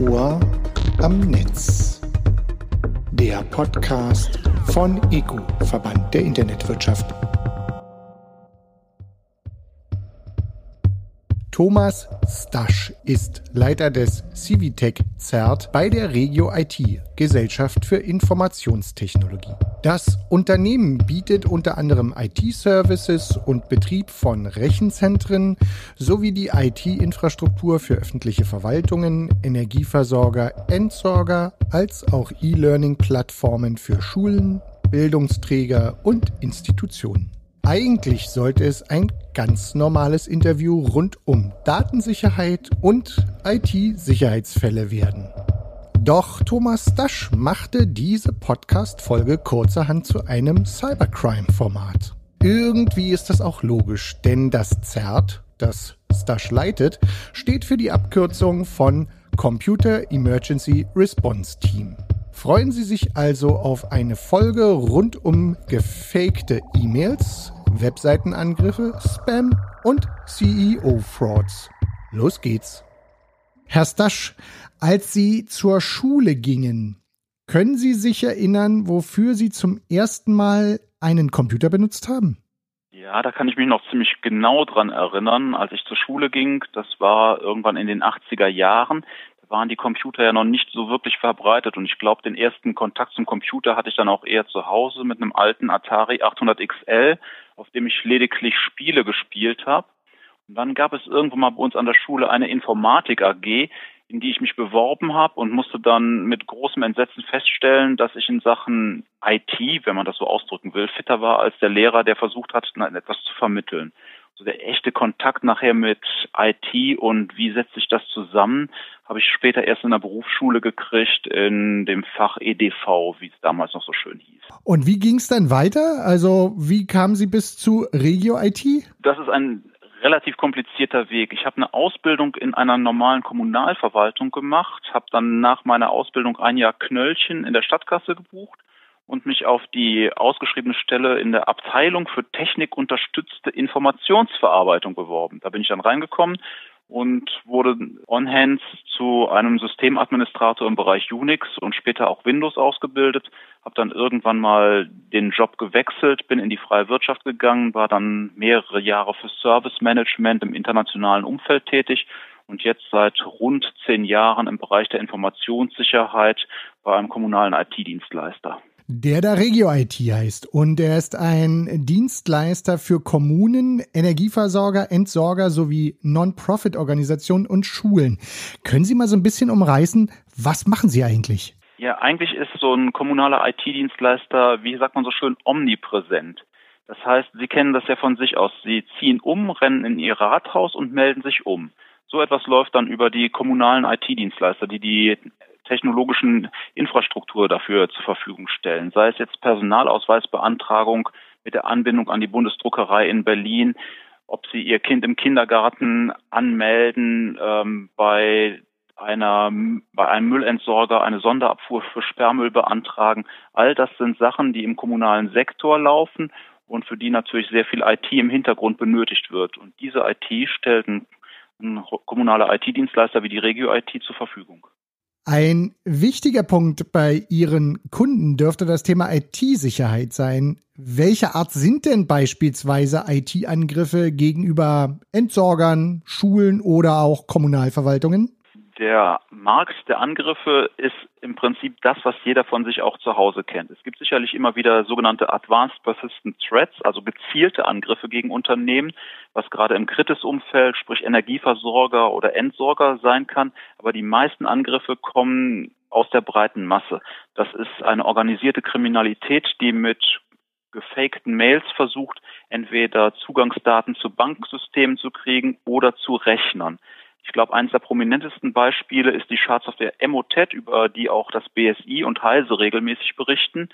Ohr am Netz. Der Podcast von EGU, Verband der Internetwirtschaft. Thomas Stasch ist Leiter des Civitec CERT bei der Regio IT, Gesellschaft für Informationstechnologie. Das Unternehmen bietet unter anderem IT-Services und Betrieb von Rechenzentren sowie die IT-Infrastruktur für öffentliche Verwaltungen, Energieversorger, Entsorger als auch E-Learning-Plattformen für Schulen, Bildungsträger und Institutionen. Eigentlich sollte es ein ganz normales Interview rund um Datensicherheit und IT-Sicherheitsfälle werden. Doch Thomas Dasch machte diese Podcast-Folge kurzerhand zu einem Cybercrime-Format. Irgendwie ist das auch logisch, denn das ZERT, das Stasch leitet, steht für die Abkürzung von Computer Emergency Response Team. Freuen Sie sich also auf eine Folge rund um gefakte E-Mails, Webseitenangriffe, Spam und CEO-Frauds. Los geht's. Herr Stasch, als Sie zur Schule gingen, können Sie sich erinnern, wofür Sie zum ersten Mal einen Computer benutzt haben? Ja, da kann ich mich noch ziemlich genau dran erinnern, als ich zur Schule ging. Das war irgendwann in den 80er Jahren waren die Computer ja noch nicht so wirklich verbreitet und ich glaube, den ersten Kontakt zum Computer hatte ich dann auch eher zu Hause mit einem alten Atari 800 XL, auf dem ich lediglich Spiele gespielt habe. Und dann gab es irgendwann mal bei uns an der Schule eine Informatik AG, in die ich mich beworben habe und musste dann mit großem Entsetzen feststellen, dass ich in Sachen IT, wenn man das so ausdrücken will, fitter war als der Lehrer, der versucht hat, etwas zu vermitteln so der echte Kontakt nachher mit IT und wie setzt sich das zusammen, habe ich später erst in der Berufsschule gekriegt in dem Fach EDV, wie es damals noch so schön hieß. Und wie ging es dann weiter? Also wie kamen Sie bis zu Regio IT? Das ist ein relativ komplizierter Weg. Ich habe eine Ausbildung in einer normalen Kommunalverwaltung gemacht, habe dann nach meiner Ausbildung ein Jahr Knöllchen in der Stadtkasse gebucht und mich auf die ausgeschriebene Stelle in der Abteilung für technikunterstützte Informationsverarbeitung beworben. Da bin ich dann reingekommen und wurde on-hands zu einem Systemadministrator im Bereich Unix und später auch Windows ausgebildet. Habe dann irgendwann mal den Job gewechselt, bin in die freie Wirtschaft gegangen, war dann mehrere Jahre für Service Management im internationalen Umfeld tätig und jetzt seit rund zehn Jahren im Bereich der Informationssicherheit bei einem kommunalen IT-Dienstleister der da Regio IT heißt. Und er ist ein Dienstleister für Kommunen, Energieversorger, Entsorger sowie Non-Profit-Organisationen und Schulen. Können Sie mal so ein bisschen umreißen, was machen Sie eigentlich? Ja, eigentlich ist so ein kommunaler IT-Dienstleister, wie sagt man so schön, omnipräsent. Das heißt, Sie kennen das ja von sich aus. Sie ziehen um, rennen in Ihr Rathaus und melden sich um. So etwas läuft dann über die kommunalen IT-Dienstleister, die die technologischen Infrastruktur dafür zur Verfügung stellen. Sei es jetzt Personalausweisbeantragung mit der Anbindung an die Bundesdruckerei in Berlin, ob sie ihr Kind im Kindergarten anmelden, ähm, bei einer, bei einem Müllentsorger eine Sonderabfuhr für Sperrmüll beantragen. All das sind Sachen, die im kommunalen Sektor laufen und für die natürlich sehr viel IT im Hintergrund benötigt wird. Und diese IT stellt ein, ein kommunaler IT-Dienstleister wie die Regio IT zur Verfügung. Ein wichtiger Punkt bei Ihren Kunden dürfte das Thema IT-Sicherheit sein. Welche Art sind denn beispielsweise IT-Angriffe gegenüber Entsorgern, Schulen oder auch Kommunalverwaltungen? Der Markt der Angriffe ist im Prinzip das, was jeder von sich auch zu Hause kennt. Es gibt sicherlich immer wieder sogenannte Advanced Persistent Threats, also gezielte Angriffe gegen Unternehmen, was gerade im Kritis-Umfeld, sprich Energieversorger oder Entsorger sein kann. Aber die meisten Angriffe kommen aus der breiten Masse. Das ist eine organisierte Kriminalität, die mit gefakten Mails versucht, entweder Zugangsdaten zu Banksystemen zu kriegen oder zu Rechnern. Ich glaube, eines der prominentesten Beispiele ist die Schadsoftware Emotet, über die auch das BSI und Heise regelmäßig berichten.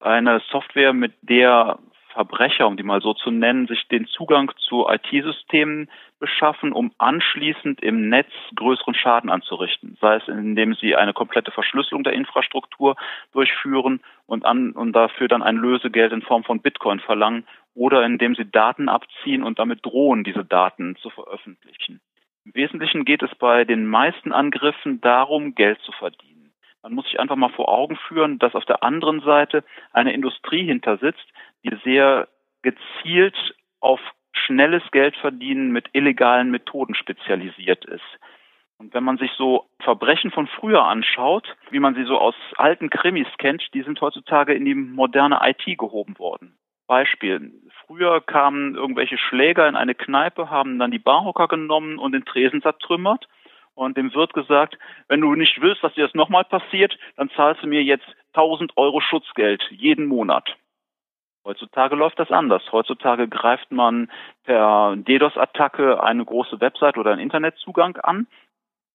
Eine Software, mit der Verbrecher, um die mal so zu nennen, sich den Zugang zu IT-Systemen beschaffen, um anschließend im Netz größeren Schaden anzurichten. Sei es, indem sie eine komplette Verschlüsselung der Infrastruktur durchführen und, an, und dafür dann ein Lösegeld in Form von Bitcoin verlangen oder indem sie Daten abziehen und damit drohen, diese Daten zu veröffentlichen. Im Wesentlichen geht es bei den meisten Angriffen darum, Geld zu verdienen. Man muss sich einfach mal vor Augen führen, dass auf der anderen Seite eine Industrie hinter sitzt, die sehr gezielt auf schnelles Geldverdienen mit illegalen Methoden spezialisiert ist. Und wenn man sich so Verbrechen von früher anschaut, wie man sie so aus alten Krimis kennt, die sind heutzutage in die moderne IT gehoben worden. Beispiel. Früher kamen irgendwelche Schläger in eine Kneipe, haben dann die Barhocker genommen und den Tresen zertrümmert und dem Wirt gesagt, wenn du nicht willst, dass dir das nochmal passiert, dann zahlst du mir jetzt 1000 Euro Schutzgeld jeden Monat. Heutzutage läuft das anders. Heutzutage greift man per DDoS-Attacke eine große Website oder einen Internetzugang an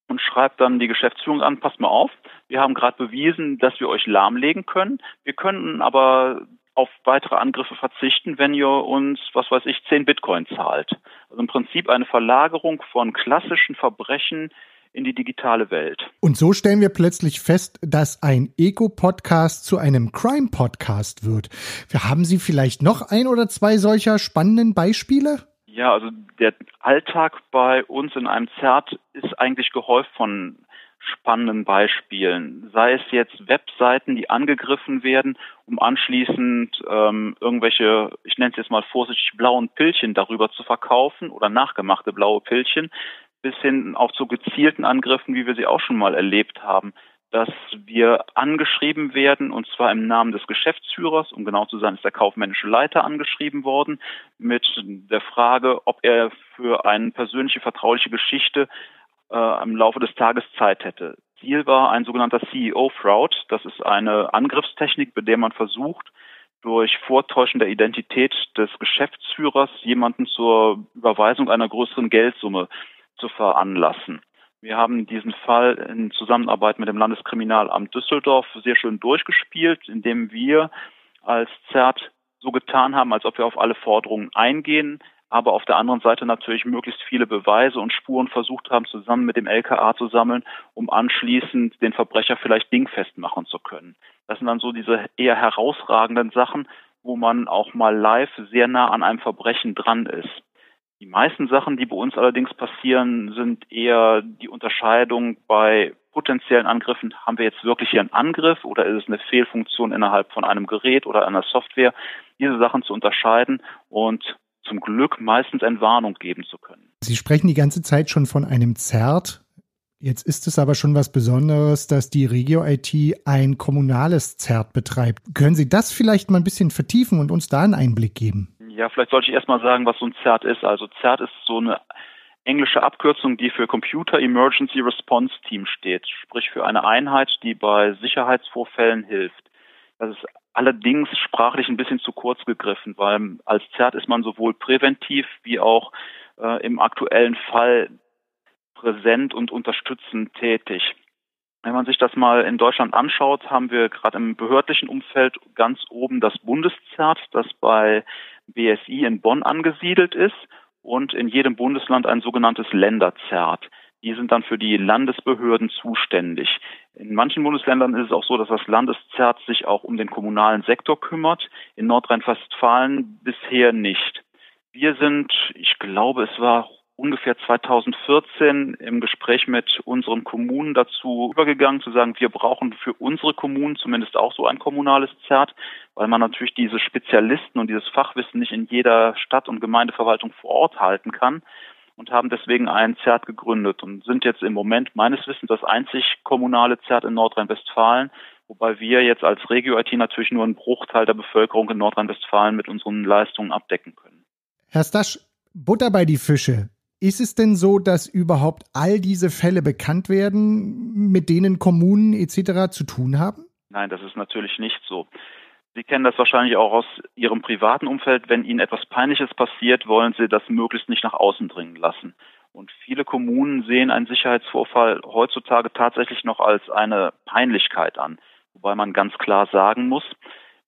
und schreibt dann die Geschäftsführung an, passt mal auf, wir haben gerade bewiesen, dass wir euch lahmlegen können. Wir können aber auf weitere Angriffe verzichten, wenn ihr uns, was weiß ich, 10 Bitcoin zahlt. Also im Prinzip eine Verlagerung von klassischen Verbrechen in die digitale Welt. Und so stellen wir plötzlich fest, dass ein Eco-Podcast zu einem Crime-Podcast wird. Wir haben Sie vielleicht noch ein oder zwei solcher spannenden Beispiele? Ja, also der Alltag bei uns in einem ZERT ist eigentlich gehäuft von spannenden Beispielen. Sei es jetzt Webseiten, die angegriffen werden, um anschließend ähm, irgendwelche, ich nenne es jetzt mal vorsichtig, blauen Pillchen darüber zu verkaufen oder nachgemachte blaue Pillchen, bis hin auch zu gezielten Angriffen, wie wir sie auch schon mal erlebt haben dass wir angeschrieben werden, und zwar im Namen des Geschäftsführers, um genau zu sein, ist der kaufmännische Leiter angeschrieben worden, mit der Frage, ob er für eine persönliche vertrauliche Geschichte äh, im Laufe des Tages Zeit hätte. Ziel war ein sogenannter CEO-Fraud. Das ist eine Angriffstechnik, bei der man versucht, durch Vortäuschen der Identität des Geschäftsführers jemanden zur Überweisung einer größeren Geldsumme zu veranlassen. Wir haben diesen Fall in Zusammenarbeit mit dem Landeskriminalamt Düsseldorf sehr schön durchgespielt, indem wir als ZERT so getan haben, als ob wir auf alle Forderungen eingehen, aber auf der anderen Seite natürlich möglichst viele Beweise und Spuren versucht haben, zusammen mit dem LKA zu sammeln, um anschließend den Verbrecher vielleicht dingfest machen zu können. Das sind dann so diese eher herausragenden Sachen, wo man auch mal live sehr nah an einem Verbrechen dran ist. Die meisten Sachen, die bei uns allerdings passieren, sind eher die Unterscheidung bei potenziellen Angriffen. Haben wir jetzt wirklich hier einen Angriff oder ist es eine Fehlfunktion innerhalb von einem Gerät oder einer Software? Diese Sachen zu unterscheiden und zum Glück meistens Entwarnung geben zu können. Sie sprechen die ganze Zeit schon von einem ZERT. Jetzt ist es aber schon was Besonderes, dass die Regio IT ein kommunales ZERT betreibt. Können Sie das vielleicht mal ein bisschen vertiefen und uns da einen Einblick geben? Ja, vielleicht sollte ich erstmal sagen, was so ein CERT ist. Also CERT ist so eine englische Abkürzung, die für Computer Emergency Response Team steht, sprich für eine Einheit, die bei Sicherheitsvorfällen hilft. Das ist allerdings sprachlich ein bisschen zu kurz gegriffen, weil als CERT ist man sowohl präventiv wie auch äh, im aktuellen Fall präsent und unterstützend tätig. Wenn man sich das mal in Deutschland anschaut, haben wir gerade im behördlichen Umfeld ganz oben das Bundeszert, das bei BSI in Bonn angesiedelt ist und in jedem Bundesland ein sogenanntes Länderzert. Die sind dann für die Landesbehörden zuständig. In manchen Bundesländern ist es auch so, dass das Landeszert sich auch um den kommunalen Sektor kümmert. In Nordrhein-Westfalen bisher nicht. Wir sind, ich glaube, es war ungefähr 2014 im Gespräch mit unseren Kommunen dazu übergegangen, zu sagen, wir brauchen für unsere Kommunen zumindest auch so ein kommunales ZERT, weil man natürlich diese Spezialisten und dieses Fachwissen nicht in jeder Stadt- und Gemeindeverwaltung vor Ort halten kann und haben deswegen ein ZERT gegründet und sind jetzt im Moment meines Wissens das einzig kommunale ZERT in Nordrhein-Westfalen, wobei wir jetzt als Regio-IT natürlich nur einen Bruchteil der Bevölkerung in Nordrhein-Westfalen mit unseren Leistungen abdecken können. Herr Stasch, Butter bei die Fische. Ist es denn so, dass überhaupt all diese Fälle bekannt werden, mit denen Kommunen etc. zu tun haben? Nein, das ist natürlich nicht so. Sie kennen das wahrscheinlich auch aus Ihrem privaten Umfeld. Wenn Ihnen etwas Peinliches passiert, wollen Sie das möglichst nicht nach außen dringen lassen. Und viele Kommunen sehen einen Sicherheitsvorfall heutzutage tatsächlich noch als eine Peinlichkeit an. Wobei man ganz klar sagen muss,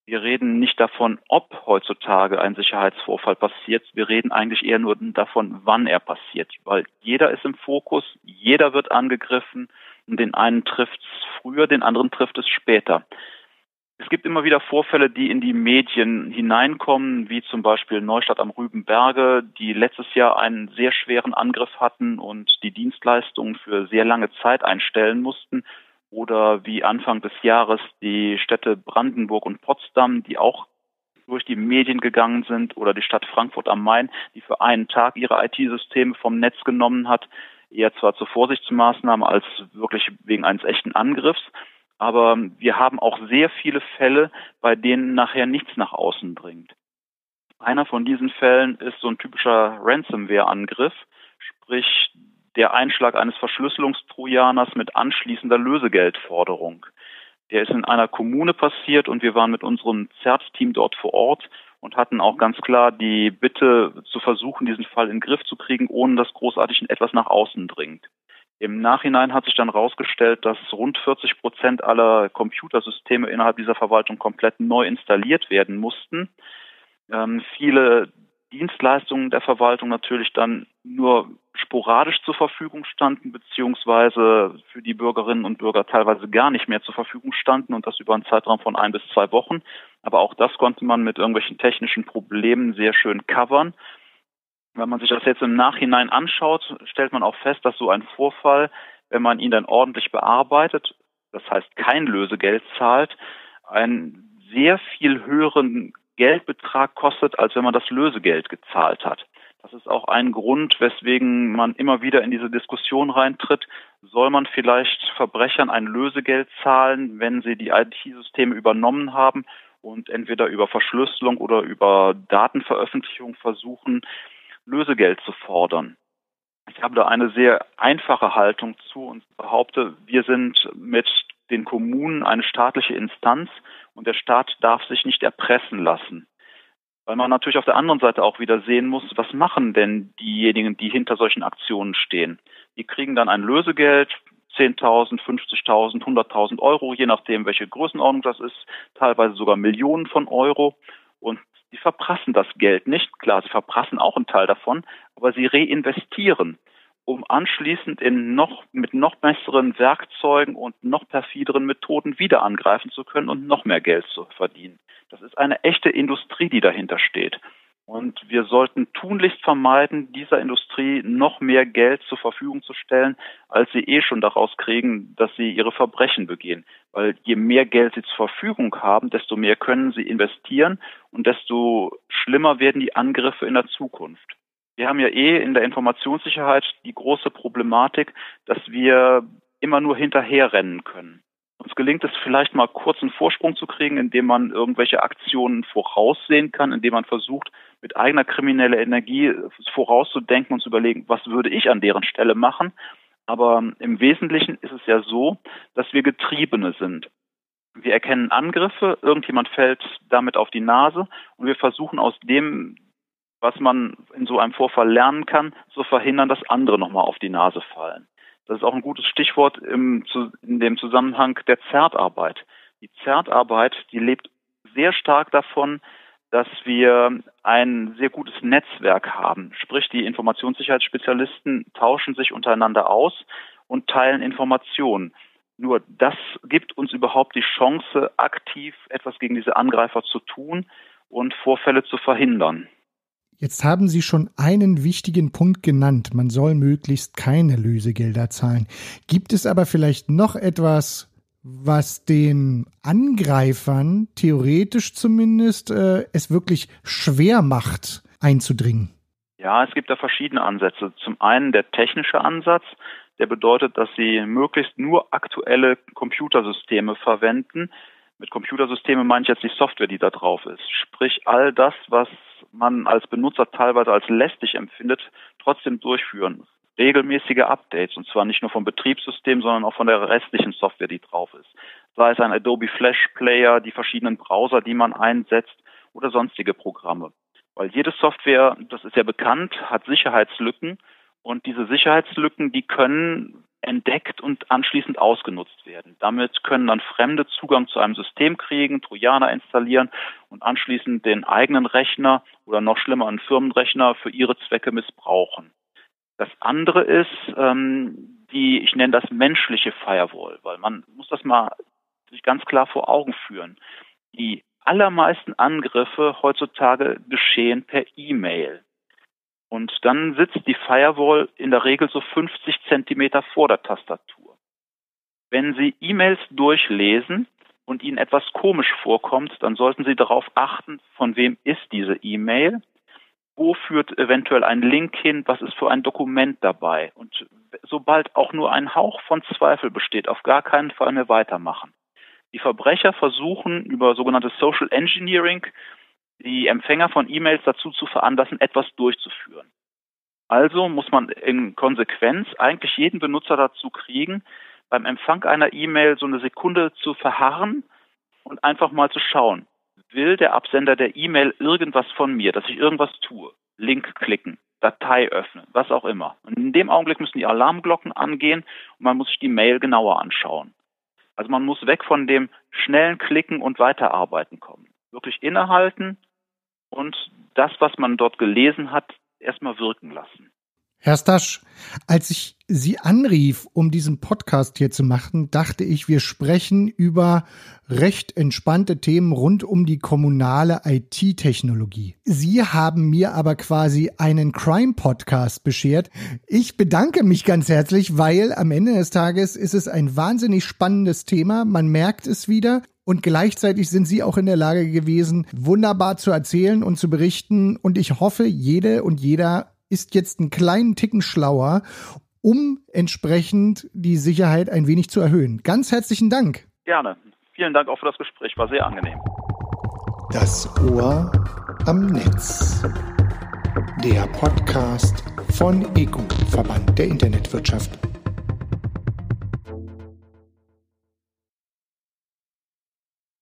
wir reden nicht davon, ob heutzutage ein Sicherheitsvorfall passiert. Wir reden eigentlich eher nur davon, wann er passiert, weil jeder ist im Fokus, jeder wird angegriffen und den einen trifft es früher, den anderen trifft es später. Es gibt immer wieder Vorfälle, die in die Medien hineinkommen, wie zum Beispiel Neustadt am Rübenberge, die letztes Jahr einen sehr schweren Angriff hatten und die Dienstleistungen für sehr lange Zeit einstellen mussten. Oder wie Anfang des Jahres die Städte Brandenburg und Potsdam, die auch durch die Medien gegangen sind, oder die Stadt Frankfurt am Main, die für einen Tag ihre IT-Systeme vom Netz genommen hat, eher zwar zur Vorsichtsmaßnahme als wirklich wegen eines echten Angriffs. Aber wir haben auch sehr viele Fälle, bei denen nachher nichts nach außen dringt. Einer von diesen Fällen ist so ein typischer Ransomware-Angriff, sprich der Einschlag eines Verschlüsselungstrojaners mit anschließender Lösegeldforderung. Der ist in einer Kommune passiert und wir waren mit unserem CERT-Team dort vor Ort und hatten auch ganz klar die Bitte zu versuchen, diesen Fall in den Griff zu kriegen, ohne dass großartig etwas nach außen dringt. Im Nachhinein hat sich dann herausgestellt, dass rund 40 Prozent aller Computersysteme innerhalb dieser Verwaltung komplett neu installiert werden mussten. Ähm, viele Dienstleistungen der Verwaltung natürlich dann nur sporadisch zur Verfügung standen, beziehungsweise für die Bürgerinnen und Bürger teilweise gar nicht mehr zur Verfügung standen und das über einen Zeitraum von ein bis zwei Wochen. Aber auch das konnte man mit irgendwelchen technischen Problemen sehr schön covern. Wenn man sich das jetzt im Nachhinein anschaut, stellt man auch fest, dass so ein Vorfall, wenn man ihn dann ordentlich bearbeitet, das heißt kein Lösegeld zahlt, einen sehr viel höheren Geldbetrag kostet, als wenn man das Lösegeld gezahlt hat. Das ist auch ein Grund, weswegen man immer wieder in diese Diskussion reintritt. Soll man vielleicht Verbrechern ein Lösegeld zahlen, wenn sie die IT-Systeme übernommen haben und entweder über Verschlüsselung oder über Datenveröffentlichung versuchen, Lösegeld zu fordern. Ich habe da eine sehr einfache Haltung zu und behaupte, wir sind mit den Kommunen eine staatliche Instanz und der Staat darf sich nicht erpressen lassen. Weil man natürlich auf der anderen Seite auch wieder sehen muss, was machen denn diejenigen, die hinter solchen Aktionen stehen? Die kriegen dann ein Lösegeld, 10.000, 50.000, 100.000 Euro, je nachdem, welche Größenordnung das ist, teilweise sogar Millionen von Euro. Und Sie verprassen das Geld nicht. Klar, sie verprassen auch einen Teil davon, aber sie reinvestieren, um anschließend in noch, mit noch besseren Werkzeugen und noch perfideren Methoden wieder angreifen zu können und noch mehr Geld zu verdienen. Das ist eine echte Industrie, die dahinter steht. Und wir sollten tunlichst vermeiden, dieser Industrie noch mehr Geld zur Verfügung zu stellen, als sie eh schon daraus kriegen, dass sie ihre Verbrechen begehen. Weil je mehr Geld sie zur Verfügung haben, desto mehr können sie investieren und desto schlimmer werden die Angriffe in der Zukunft. Wir haben ja eh in der Informationssicherheit die große Problematik, dass wir immer nur hinterherrennen können. Uns gelingt es vielleicht mal kurz einen Vorsprung zu kriegen, indem man irgendwelche Aktionen voraussehen kann, indem man versucht, mit eigener krimineller Energie vorauszudenken und zu überlegen, was würde ich an deren Stelle machen. Aber im Wesentlichen ist es ja so, dass wir Getriebene sind. Wir erkennen Angriffe, irgendjemand fällt damit auf die Nase und wir versuchen aus dem, was man in so einem Vorfall lernen kann, zu verhindern, dass andere nochmal auf die Nase fallen. Das ist auch ein gutes Stichwort im, in dem Zusammenhang der Zertarbeit. Die Zertarbeit, die lebt sehr stark davon, dass wir ein sehr gutes Netzwerk haben. Sprich, die Informationssicherheitsspezialisten tauschen sich untereinander aus und teilen Informationen. Nur das gibt uns überhaupt die Chance, aktiv etwas gegen diese Angreifer zu tun und Vorfälle zu verhindern. Jetzt haben Sie schon einen wichtigen Punkt genannt. Man soll möglichst keine Lösegelder zahlen. Gibt es aber vielleicht noch etwas, was den Angreifern theoretisch zumindest äh, es wirklich schwer macht, einzudringen? Ja, es gibt da verschiedene Ansätze. Zum einen der technische Ansatz, der bedeutet, dass sie möglichst nur aktuelle Computersysteme verwenden. Mit Computersysteme meine ich jetzt die Software, die da drauf ist. Sprich, all das, was man als Benutzer teilweise als lästig empfindet, trotzdem durchführen regelmäßige Updates und zwar nicht nur vom Betriebssystem, sondern auch von der restlichen Software, die drauf ist. Sei es ein Adobe Flash Player, die verschiedenen Browser, die man einsetzt oder sonstige Programme. Weil jede Software, das ist ja bekannt, hat Sicherheitslücken und diese Sicherheitslücken, die können entdeckt und anschließend ausgenutzt werden. Damit können dann Fremde Zugang zu einem System kriegen, Trojaner installieren und anschließend den eigenen Rechner oder noch schlimmer einen Firmenrechner für ihre Zwecke missbrauchen. Das andere ist ähm, die, ich nenne das menschliche Firewall, weil man muss das mal sich ganz klar vor Augen führen. Die allermeisten Angriffe heutzutage geschehen per E-Mail. Und dann sitzt die Firewall in der Regel so 50 Zentimeter vor der Tastatur. Wenn Sie E-Mails durchlesen und Ihnen etwas komisch vorkommt, dann sollten Sie darauf achten, von wem ist diese E-Mail, wo führt eventuell ein Link hin, was ist für ein Dokument dabei. Und sobald auch nur ein Hauch von Zweifel besteht, auf gar keinen Fall mehr weitermachen. Die Verbrecher versuchen über sogenanntes Social Engineering die Empfänger von E-Mails dazu zu veranlassen, etwas durchzuführen. Also muss man in Konsequenz eigentlich jeden Benutzer dazu kriegen, beim Empfang einer E-Mail so eine Sekunde zu verharren und einfach mal zu schauen, will der Absender der E-Mail irgendwas von mir, dass ich irgendwas tue? Link klicken, Datei öffnen, was auch immer. Und in dem Augenblick müssen die Alarmglocken angehen und man muss sich die Mail genauer anschauen. Also man muss weg von dem schnellen Klicken und Weiterarbeiten kommen. Wirklich innehalten und das, was man dort gelesen hat, erstmal wirken lassen. Herr Stasch, als ich Sie anrief, um diesen Podcast hier zu machen, dachte ich, wir sprechen über recht entspannte Themen rund um die kommunale IT-Technologie. Sie haben mir aber quasi einen Crime-Podcast beschert. Ich bedanke mich ganz herzlich, weil am Ende des Tages ist es ein wahnsinnig spannendes Thema. Man merkt es wieder. Und gleichzeitig sind Sie auch in der Lage gewesen, wunderbar zu erzählen und zu berichten. Und ich hoffe, jede und jeder ist jetzt einen kleinen Ticken schlauer, um entsprechend die Sicherheit ein wenig zu erhöhen. Ganz herzlichen Dank. Gerne. Vielen Dank auch für das Gespräch, war sehr angenehm. Das Ohr am Netz. Der Podcast von EGU, Verband der Internetwirtschaft.